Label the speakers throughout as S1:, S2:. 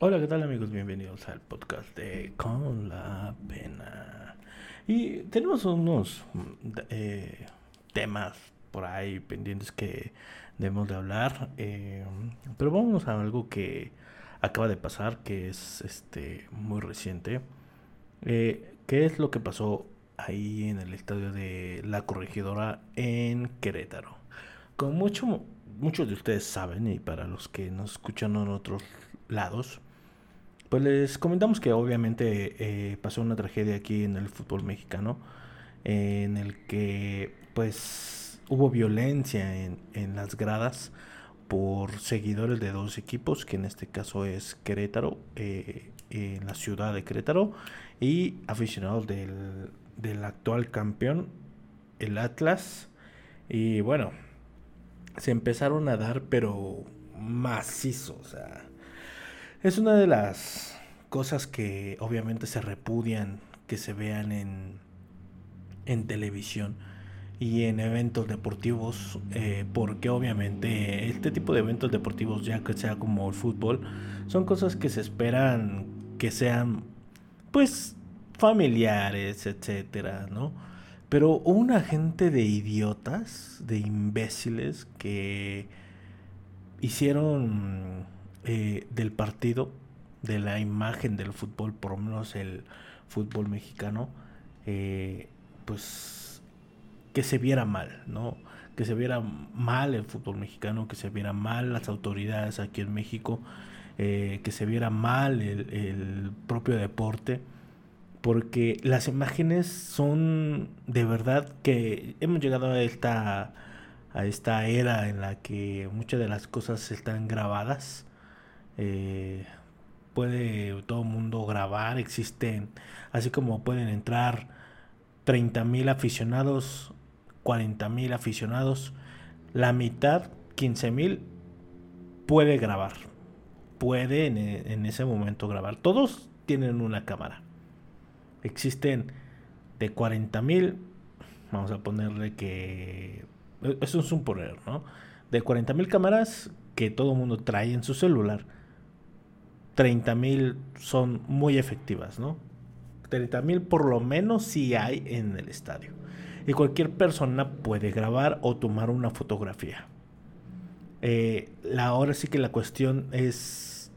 S1: Hola, ¿qué tal amigos? Bienvenidos al podcast de Con la Pena. Y tenemos unos eh, temas por ahí pendientes que debemos de hablar. Eh, pero vamos a algo que acaba de pasar, que es este muy reciente. Eh, ¿Qué es lo que pasó ahí en el estadio de La Corregidora en Querétaro? Como mucho, muchos de ustedes saben, y para los que nos escuchan en otros lados, pues les comentamos que obviamente eh, pasó una tragedia aquí en el fútbol mexicano, en el que pues hubo violencia en, en las gradas por seguidores de dos equipos, que en este caso es Querétaro, eh, en la ciudad de Querétaro, y aficionados del, del actual campeón, el Atlas. Y bueno, se empezaron a dar, pero macizo, o sea, es una de las cosas que obviamente se repudian que se vean en, en televisión y en eventos deportivos, eh, porque obviamente este tipo de eventos deportivos, ya que sea como el fútbol, son cosas que se esperan que sean, pues, familiares, etcétera, ¿no? Pero una gente de idiotas, de imbéciles que hicieron eh, del partido, de la imagen del fútbol, por lo menos el fútbol mexicano, eh, pues que se viera mal, ¿no? Que se viera mal el fútbol mexicano, que se viera mal las autoridades aquí en México, eh, que se viera mal el, el propio deporte porque las imágenes son de verdad que hemos llegado a esta a esta era en la que muchas de las cosas están grabadas eh, puede todo el mundo grabar existen así como pueden entrar 30 mil aficionados 40 mil aficionados la mitad 15 mil puede grabar. Puede en, en ese momento grabar. Todos tienen una cámara. Existen de 40 mil, vamos a ponerle que, eso es un poner, ¿no? De 40 mil cámaras que todo el mundo trae en su celular, 30 mil son muy efectivas, ¿no? 30 mil por lo menos si hay en el estadio. Y cualquier persona puede grabar o tomar una fotografía. Eh, la, ahora sí que la cuestión es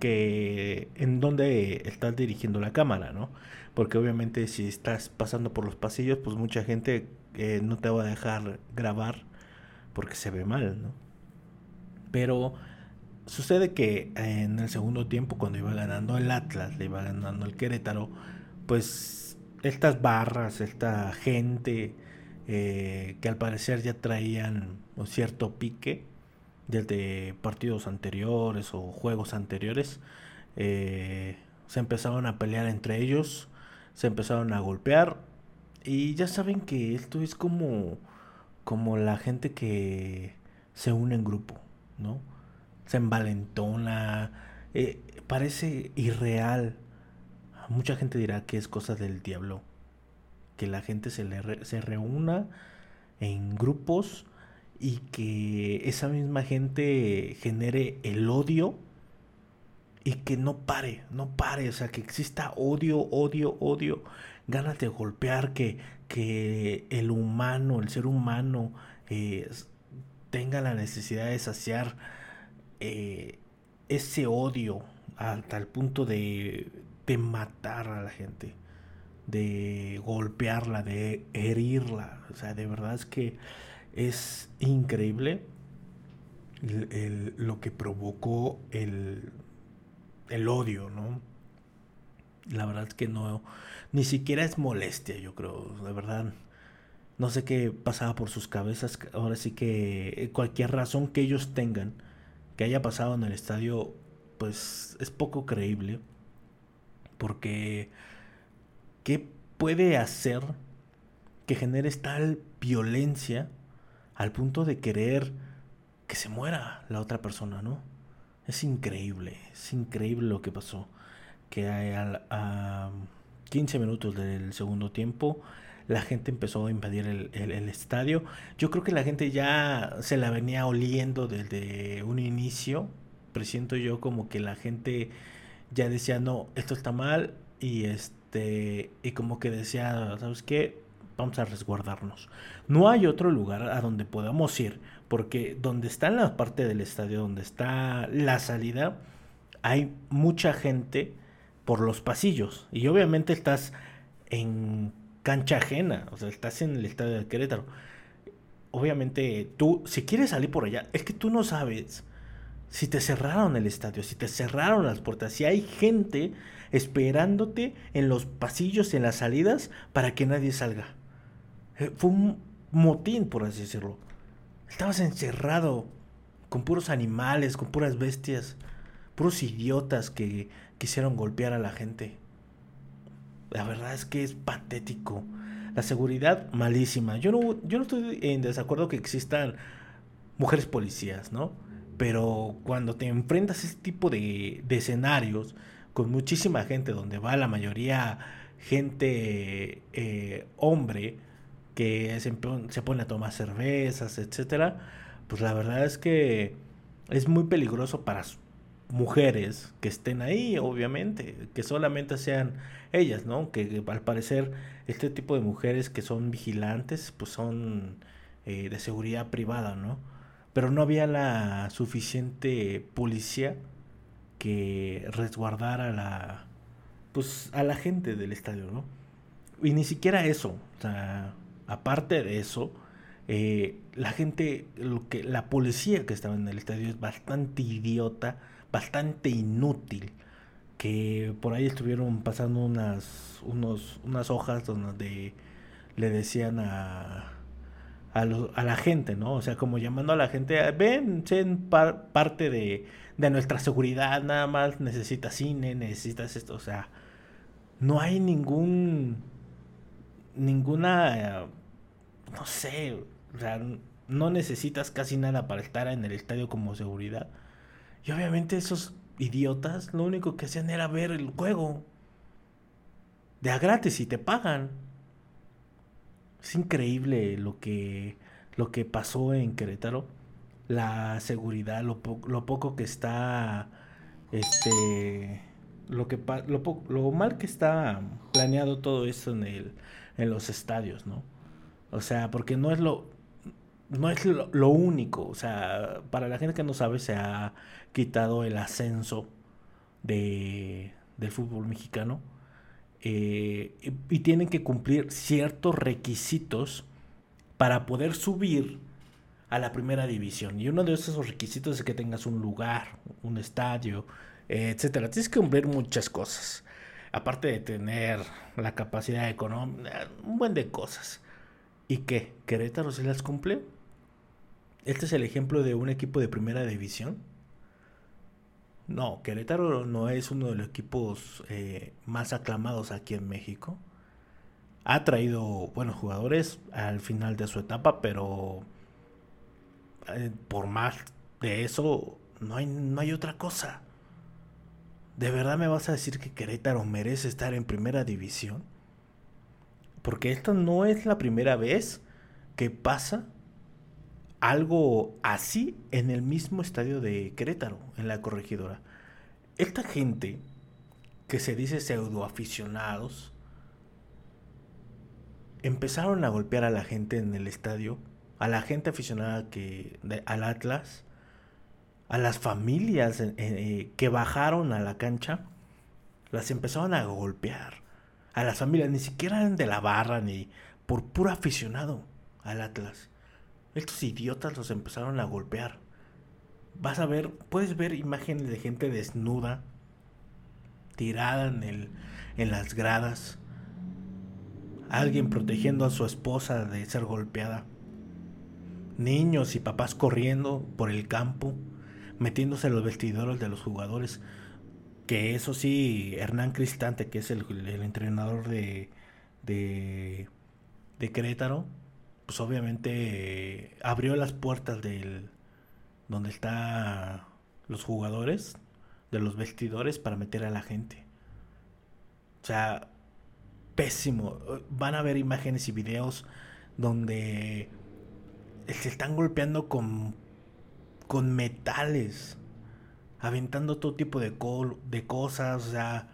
S1: que en dónde estás dirigiendo la cámara, ¿no? porque obviamente si estás pasando por los pasillos, pues mucha gente eh, no te va a dejar grabar porque se ve mal, ¿no? Pero sucede que en el segundo tiempo, cuando iba ganando el Atlas, le iba ganando el Querétaro, pues estas barras, esta gente eh, que al parecer ya traían un cierto pique desde partidos anteriores o juegos anteriores, eh, se empezaron a pelear entre ellos se empezaron a golpear y ya saben que esto es como como la gente que se une en grupo, ¿no? Se envalentona, eh, parece irreal. Mucha gente dirá que es cosa del diablo, que la gente se, le se reúna en grupos y que esa misma gente genere el odio y que no pare, no pare, o sea, que exista odio, odio, odio, ganas de golpear, que, que el humano, el ser humano, eh, tenga la necesidad de saciar eh, ese odio hasta el punto de, de matar a la gente, de golpearla, de herirla, o sea, de verdad es que es increíble lo que provocó el el odio, ¿no? La verdad es que no, ni siquiera es molestia, yo creo, la verdad. No sé qué pasaba por sus cabezas. Ahora sí que cualquier razón que ellos tengan que haya pasado en el estadio, pues es poco creíble. Porque, ¿qué puede hacer que genere tal violencia al punto de querer que se muera la otra persona, ¿no? Es increíble, es increíble lo que pasó. Que a, 15 minutos del segundo tiempo la gente empezó a invadir el, estadio. Yo creo que la gente ya se la venía oliendo desde un inicio, presiento yo como que la gente ya decía, no, esto está mal y este, y como que decía, ¿sabes qué? Vamos a resguardarnos. No hay otro lugar a donde podamos ir, porque donde está la parte del estadio, donde está la salida, hay mucha gente por los pasillos y obviamente estás en cancha ajena, o sea, estás en el estadio de Querétaro. Obviamente tú, si quieres salir por allá, es que tú no sabes si te cerraron el estadio, si te cerraron las puertas, si hay gente esperándote en los pasillos, en las salidas, para que nadie salga. Eh, fue un motín, por así decirlo. Estabas encerrado con puros animales, con puras bestias, puros idiotas que quisieron golpear a la gente. La verdad es que es patético. La seguridad malísima. Yo no, yo no estoy en desacuerdo que existan mujeres policías, ¿no? Pero cuando te enfrentas a este tipo de, escenarios con muchísima gente, donde va la mayoría gente eh, hombre que se, se, pone a tomar cervezas, etcétera, pues la verdad es que es muy peligroso para mujeres que estén ahí, obviamente, que solamente sean ellas, ¿no? Que, al parecer este tipo de mujeres que son vigilantes, pues son eh, de seguridad privada, ¿no? pero no había la suficiente policía que resguardara la pues a la gente del estadio, ¿no? Y ni siquiera eso, o sea, aparte de eso, eh, la gente, lo que, la policía que estaba en el estadio es bastante idiota, bastante inútil, que por ahí estuvieron pasando unas, unos, unas hojas donde le decían a, a, la gente, ¿no? O sea, como llamando a la gente, ven, sean parte de, de nuestra seguridad, nada más necesitas cine, necesitas esto, o sea, no hay ningún, ninguna, no sé, o sea, no necesitas casi nada para estar en el estadio como seguridad. Y obviamente esos idiotas lo único que hacían era ver el juego de a gratis y te pagan. Es increíble lo que, lo que pasó en Querétaro. La seguridad, lo, lo poco que está. Este. Lo, que, lo, lo mal que está planeado todo esto en, el, en los estadios, ¿no? O sea, porque no es lo, no es lo, único. O sea, para la gente que no sabe, se ha quitado el ascenso de, del fútbol mexicano. Eh, y tienen que cumplir ciertos requisitos para poder subir a la primera división. Y uno de esos requisitos es que tengas un lugar, un estadio, etcétera. Tienes que cumplir muchas cosas. Aparte de tener la capacidad económica, un buen de cosas. ¿Y qué? ¿Querétaro se las cumple? Este es el ejemplo de un equipo de primera división no, Querétaro no es uno de los equipos eh, más aclamados aquí en México. Ha traído buenos jugadores al final de su etapa, pero eh, por más de eso, no hay, no hay otra cosa. ¿De verdad me vas a decir que Querétaro merece estar en primera división? Porque esta no es la primera vez que pasa algo así en el mismo estadio de Querétaro, en la corregidora. Esta gente que se dice pseudo aficionados empezaron a golpear a la gente en el estadio, a la gente aficionada que al Atlas, a las familias eh, eh, que bajaron a la cancha, las empezaron a golpear. A las familias, ni siquiera eran de la barra, ni por puro aficionado al Atlas. Estos idiotas los empezaron a golpear. Vas a ver, puedes ver imágenes de gente desnuda, tirada en, el, en las gradas. Alguien protegiendo a su esposa de ser golpeada. Niños y papás corriendo por el campo, metiéndose en los vestidores de los jugadores. Que eso sí, Hernán Cristante, que es el, el entrenador de, de, de Querétaro, pues obviamente abrió las puertas del donde están los jugadores de los vestidores para meter a la gente. O sea, pésimo. Van a ver imágenes y videos donde se están golpeando con con metales aventando todo tipo de, de cosas, o sea,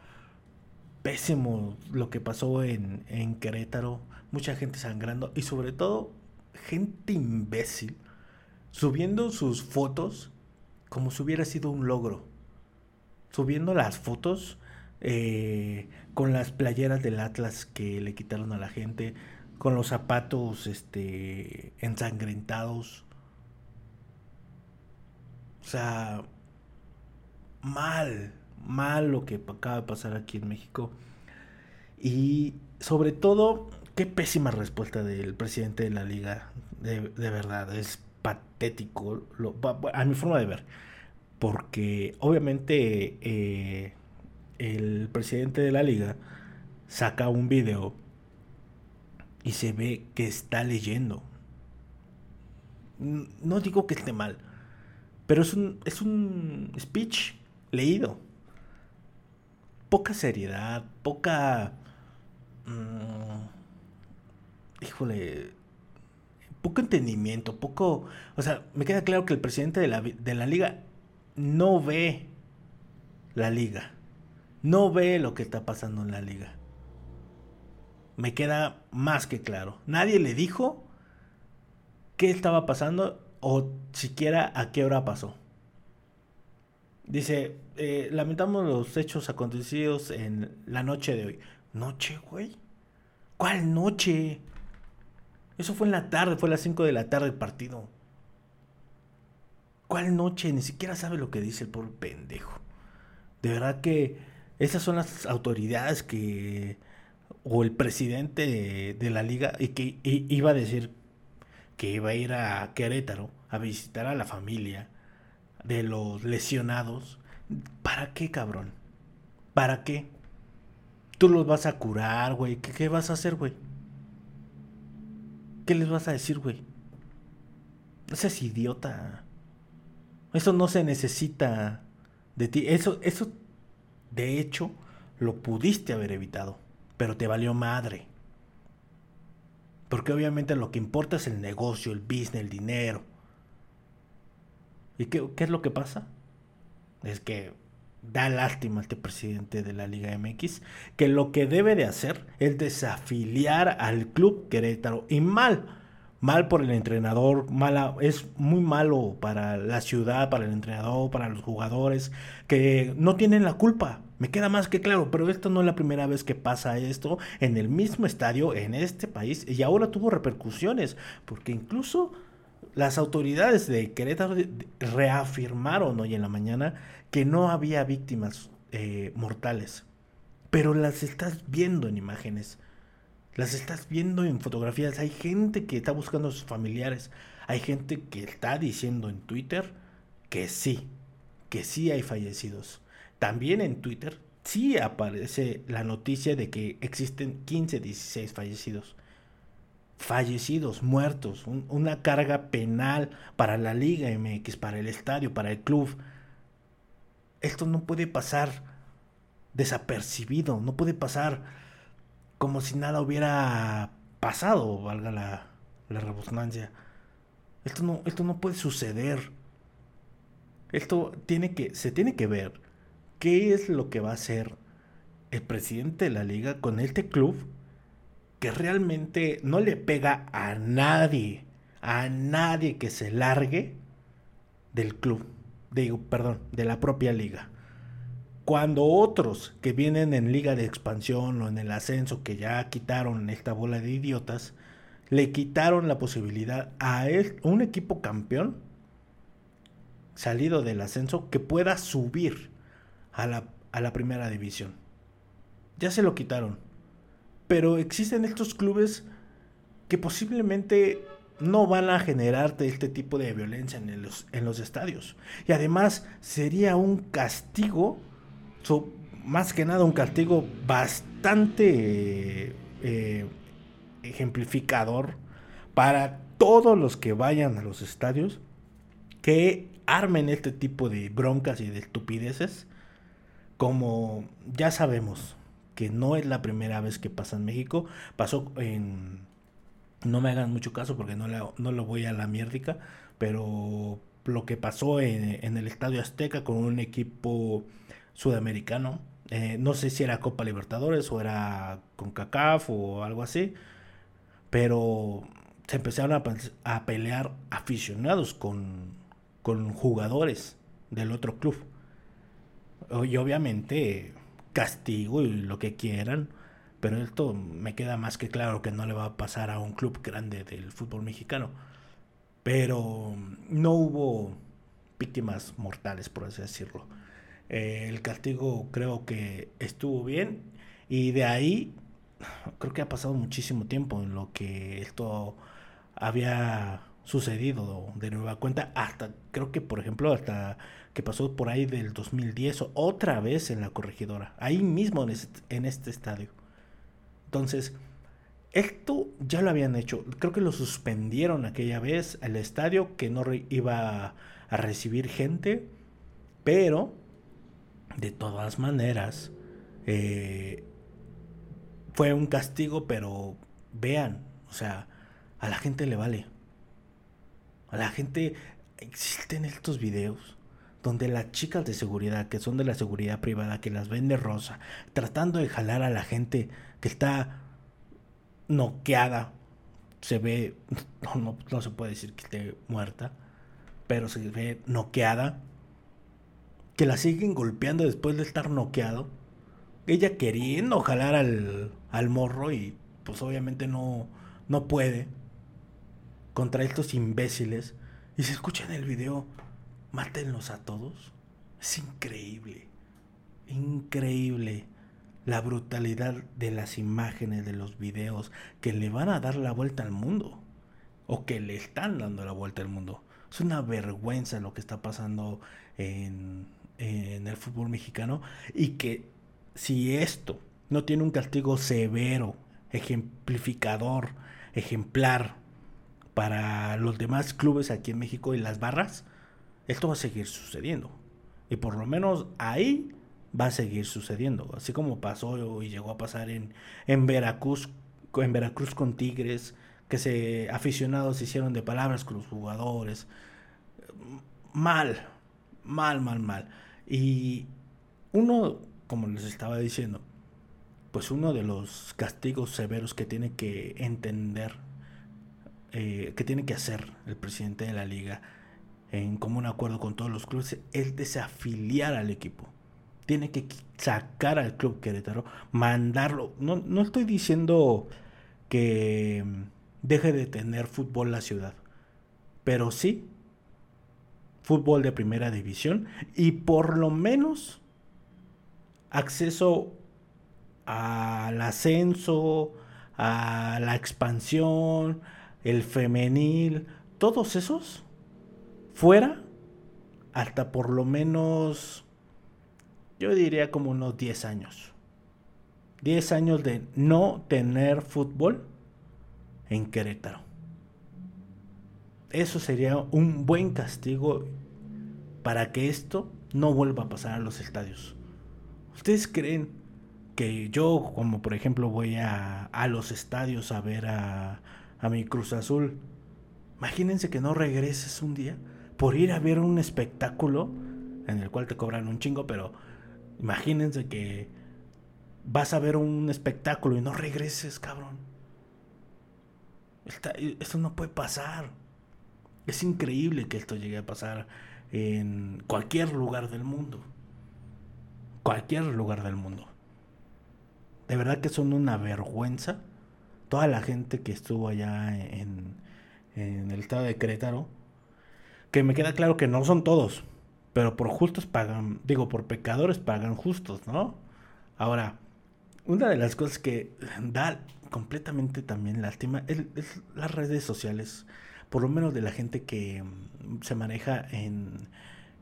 S1: pésimo lo que pasó en, en Querétaro, mucha gente sangrando y sobre todo gente imbécil subiendo sus fotos como si hubiera sido un logro, subiendo las fotos eh, con las playeras del Atlas que le quitaron a la gente, con los zapatos este, ensangrentados. O sea, mal, mal lo que acaba de pasar aquí en México. Y sobre todo, qué pésima respuesta del presidente de la liga. De, verdad, es patético a mi forma de ver. Porque obviamente eh, el presidente de la liga saca un video y se ve que está leyendo. No digo que esté mal, pero es un, es un speech leído. Poca seriedad, poca... Mm, híjole, poco entendimiento, poco... O sea, me queda claro que el presidente de la, de la liga no ve la liga no ve lo que está pasando en la liga. Me queda más que claro. Nadie le dijo qué estaba pasando o siquiera a qué hora pasó. Dice, eh, lamentamos los hechos acontecidos en la noche de hoy. ¿Noche, güey? ¿Cuál noche? Eso fue en la tarde, fue a las 5 de la tarde el partido. ¿Cuál noche? Ni siquiera sabe lo que dice el pobre pendejo. De verdad que esas son las autoridades que, o el presidente de, la liga, y que iba a decir que iba a ir a Querétaro a visitar a la familia de los lesionados. ¿Para qué, cabrón? ¿Para qué? Tú los vas a curar, güey. ¿Qué, ¿Qué, vas a hacer, güey? ¿Qué les vas a decir, güey? No seas idiota. Eso no se necesita de ti. Eso, eso de hecho, lo pudiste haber evitado, pero te valió madre. Porque obviamente lo que importa es el negocio, el business, el dinero. ¿Y qué, es lo que pasa? Es que da lástima este presidente de la Liga MX que lo que debe de hacer es desafiliar al club Querétaro. Y mal, mal por el entrenador, mala, es muy malo para la ciudad, para el entrenador, para los jugadores, que no tienen la culpa. Me queda más que claro, pero esto no es la primera vez que pasa esto en el mismo estadio, en este país, y ahora tuvo repercusiones, porque incluso las autoridades de Querétaro reafirmaron hoy en la mañana que no había víctimas eh, mortales, pero las estás viendo en imágenes las estás viendo en fotografías. Hay gente que está buscando a sus familiares. Hay gente que está diciendo en Twitter que sí, que sí hay fallecidos. También en Twitter sí aparece la noticia de que existen 15, 16 fallecidos. Fallecidos, muertos, una carga penal para la Liga MX, para el estadio, para el club. Esto no puede pasar desapercibido, no puede pasar como si nada hubiera pasado, valga la, la redundancia. Esto no, esto no puede suceder. Esto tiene que, se tiene que ver qué es lo que va a hacer el presidente de la liga con este club que realmente no le pega a nadie, a nadie que se largue del club, digo, perdón, de la propia liga. Cuando otros que vienen en liga de expansión o en el ascenso, que ya quitaron esta bola de idiotas, le quitaron la posibilidad a un equipo campeón salido del ascenso que pueda subir a la, a la primera división. Ya se lo quitaron. Pero existen estos clubes que posiblemente no van a generarte este tipo de violencia en los, en los estadios. Y además sería un castigo más que nada un castigo bastante eh, ejemplificador para todos los que vayan a los estadios que armen este tipo de broncas y de estupideces como ya sabemos que no es la primera vez que pasa en México pasó en no me hagan mucho caso porque no, no lo voy a la mierdica pero lo que pasó en, el Estadio Azteca con un equipo sudamericano. Eh, no sé si era Copa Libertadores o era con CACAF o algo así. Pero se empezaron a, pelear aficionados con, con jugadores del otro club. Y obviamente castigo y lo que quieran. Pero esto me queda más que claro que no le va a pasar a un club grande del fútbol mexicano. Pero no hubo víctimas mortales, por así decirlo. Eh, el castigo creo que estuvo bien. Y de ahí creo que ha pasado muchísimo tiempo en lo que esto había sucedido de nueva cuenta. Hasta creo que, por ejemplo, hasta que pasó por ahí del 2010 otra vez en la corregidora. Ahí mismo en este, en este estadio. Entonces, esto ya lo habían hecho. Creo que lo suspendieron aquella vez al estadio que no iba a recibir gente. Pero, de todas maneras, eh, fue un castigo, pero vean, o sea, a la gente le vale. La gente existen estos videos donde las chicas de seguridad, que son de la seguridad privada, que las vende rosa, tratando de jalar a la gente que está noqueada, se ve, no, no, se puede decir que esté muerta, pero se ve noqueada, que la siguen golpeando después de estar noqueado, ella queriendo jalar al, al morro y pues obviamente no, no puede contra estos imbéciles. Y se escucha en el video, mátenlos a todos. Es increíble, increíble la brutalidad de las imágenes, de los videos que le van a dar la vuelta al mundo. O que le están dando la vuelta al mundo. Es una vergüenza lo que está pasando en, en el fútbol mexicano. Y que si esto no tiene un castigo severo, ejemplificador, ejemplar para los demás clubes aquí en México y las barras, esto va a seguir sucediendo. Y por lo menos ahí va a seguir sucediendo. Así como pasó y llegó a pasar en, en Veracruz, en Veracruz con Tigres, que se aficionados hicieron de palabras con los jugadores. Mal, mal, mal, mal. Y uno, como les estaba diciendo, pues uno de los castigos severos que tiene que entender, eh, que tiene que hacer el presidente de la liga en común acuerdo con todos los clubes, es desafiliar al equipo. Tiene que sacar al club Querétaro, mandarlo. No, no estoy diciendo que deje de tener fútbol la ciudad, pero sí fútbol de primera división y por lo menos acceso al ascenso, a la expansión, el femenil, todos esos fuera hasta por lo menos, yo diría como unos 10 años. 10 años de no tener fútbol en Querétaro. Eso sería un buen castigo para que esto no vuelva a pasar a los estadios. ¿Ustedes creen que yo, como por ejemplo voy a, a los estadios a ver a, a mi Cruz Azul, imagínense que no regreses un día por ir a ver un espectáculo en el cual te cobran un chingo, pero imagínense que vas a ver un espectáculo y no regreses, cabrón. esto no puede pasar. Es increíble que esto llegue a pasar en cualquier lugar del mundo. Cualquier lugar del mundo de verdad que son una vergüenza. Toda la gente que estuvo allá en, en el estado de Querétaro, que me queda claro que no son todos, pero por justos pagan, digo, por pecadores pagan justos, ¿no? Ahora, una de las cosas que da completamente también lástima es, es, las redes sociales, por lo menos de la gente que mm, se maneja en,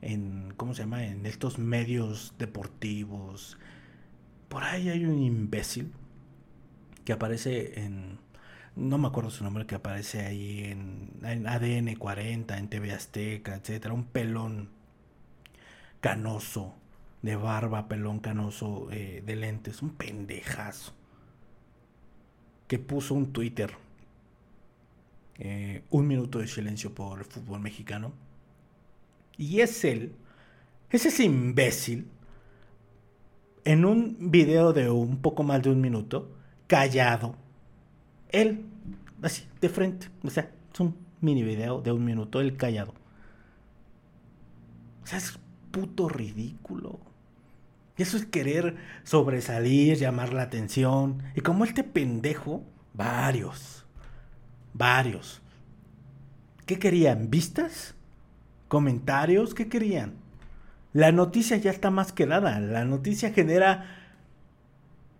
S1: en ¿cómo se llama? En estos medios deportivos, por ahí hay un imbécil que aparece en. No me acuerdo su nombre, que aparece ahí en, ADN 40, en TV Azteca, etcétera. Un pelón canoso, de barba, pelón canoso, eh, de lentes. Un pendejazo. Que puso un Twitter. Eh, un minuto de silencio por el fútbol mexicano. Y es él, es ese imbécil, en un video de un poco más de un minuto, callado, él, así, de frente, o sea, es un mini video de un minuto, él callado. O sea, es puto ridículo. Eso es querer sobresalir, llamar la atención. Y como este pendejo, varios, varios. ¿Qué querían? ¿Vistas? ¿Comentarios? ¿Qué querían? La noticia ya está más que dada. La noticia genera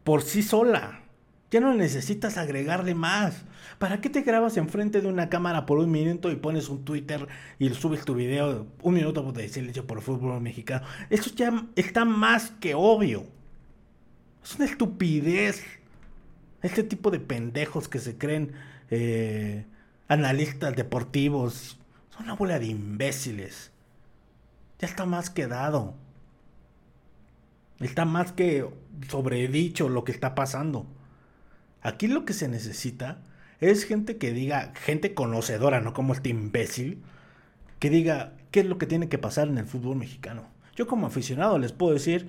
S1: por sí sola. Ya no necesitas agregarle más. ¿Para qué te grabas enfrente de una cámara por un minuto y pones un Twitter y subes tu video un minuto de hecho por fútbol mexicano? Eso ya está más que obvio. Es una estupidez. Este tipo de pendejos que se creen eh, analistas deportivos son una bola de imbéciles. Ya está más que dado. Está más que sobredicho lo que está pasando. Aquí lo que se necesita es gente que diga, gente conocedora, no como este imbécil, que diga qué es lo que tiene que pasar en el fútbol mexicano. Yo como aficionado les puedo decir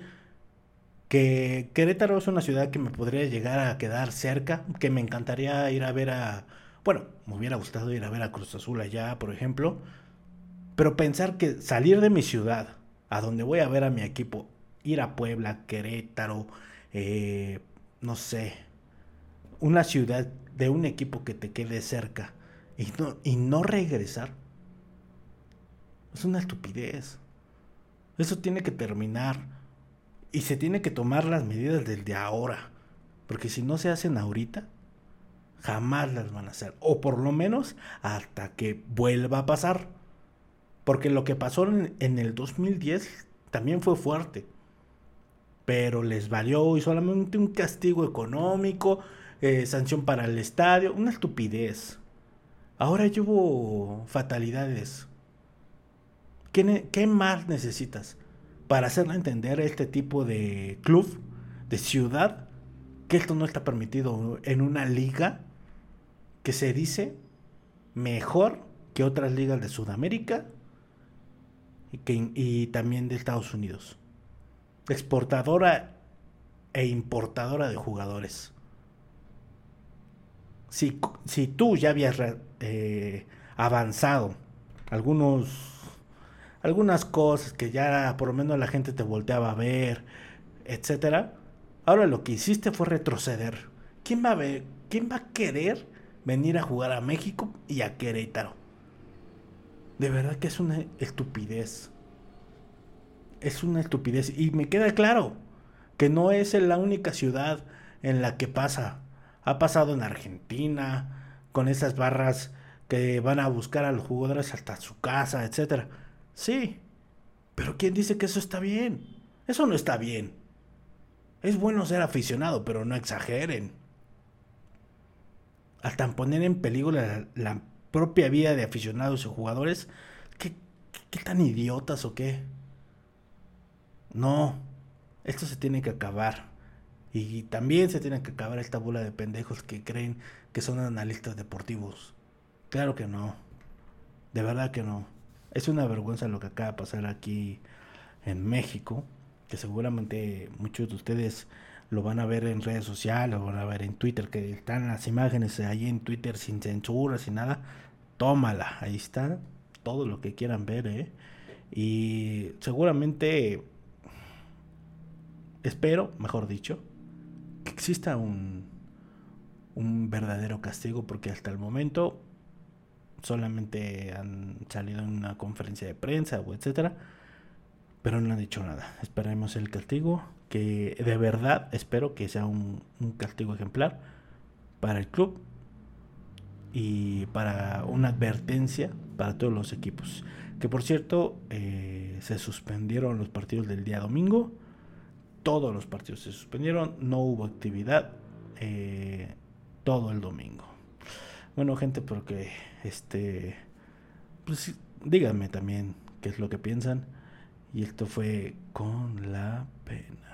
S1: que Querétaro es una ciudad que me podría llegar a quedar cerca, que me encantaría ir a ver a, bueno, me hubiera gustado ir a ver a Cruz Azul allá, por ejemplo, pero pensar que salir de mi ciudad, a donde voy a ver a mi equipo, ir a Puebla, Querétaro, eh, no sé, una ciudad de un equipo que te quede cerca y no, y no regresar, es una estupidez. Eso tiene que terminar. Y se tiene que tomar las medidas desde ahora. Porque si no se hacen ahorita, jamás las van a hacer. O por lo menos hasta que vuelva a pasar. Porque lo que pasó en, en el 2010 también fue fuerte. Pero les valió y solamente un castigo económico eh, sanción para el estadio, una estupidez. Ahora ya hubo fatalidades. ¿Qué, ¿Qué, más necesitas para hacerle entender a este tipo de club, de ciudad, que esto no está permitido en una liga que se dice mejor que otras ligas de Sudamérica y también de Estados Unidos? Exportadora e importadora de jugadores si, si tú ya habías eh, avanzado algunos, algunas cosas que ya por lo menos la gente te volteaba a ver, etcétera, ahora lo que hiciste fue retroceder. ¿Quién va a ver, quién va a querer venir a jugar a México y a Querétaro? De verdad que es una estupidez. Es una estupidez. Y me queda claro que no es la única ciudad en la que pasa ha pasado en Argentina, con esas barras que van a buscar a los jugadores hasta su casa, etc. Sí, pero ¿quién dice que eso está bien? Eso no está bien. Es bueno ser aficionado, pero no exageren. Hasta poner en peligro la, propia vida de aficionados y jugadores, ¿qué, ¿qué tan idiotas o qué? No, esto se tiene que acabar. Y también se tiene que acabar esta bola de pendejos que creen que son analistas deportivos. Claro que no. De verdad que no. Es una vergüenza lo que acaba de pasar aquí en México, que seguramente muchos de ustedes lo van a ver en redes sociales, lo van a ver en Twitter, que están las imágenes ahí en Twitter sin censura, sin nada. Tómala, ahí está todo lo que quieran ver, ¿eh? Y seguramente, espero, mejor dicho, exista un, un verdadero castigo, porque hasta el momento solamente han salido en una conferencia de prensa o etcétera, pero no han dicho nada. Esperemos el castigo, que de verdad espero que sea un, castigo ejemplar para el club y para una advertencia para todos los equipos. Que por cierto, eh, se suspendieron los partidos del día domingo todos los partidos se suspendieron, no hubo actividad eh, todo el domingo. Bueno, gente, porque este, pues díganme también qué es lo que piensan. Y esto fue con la pena.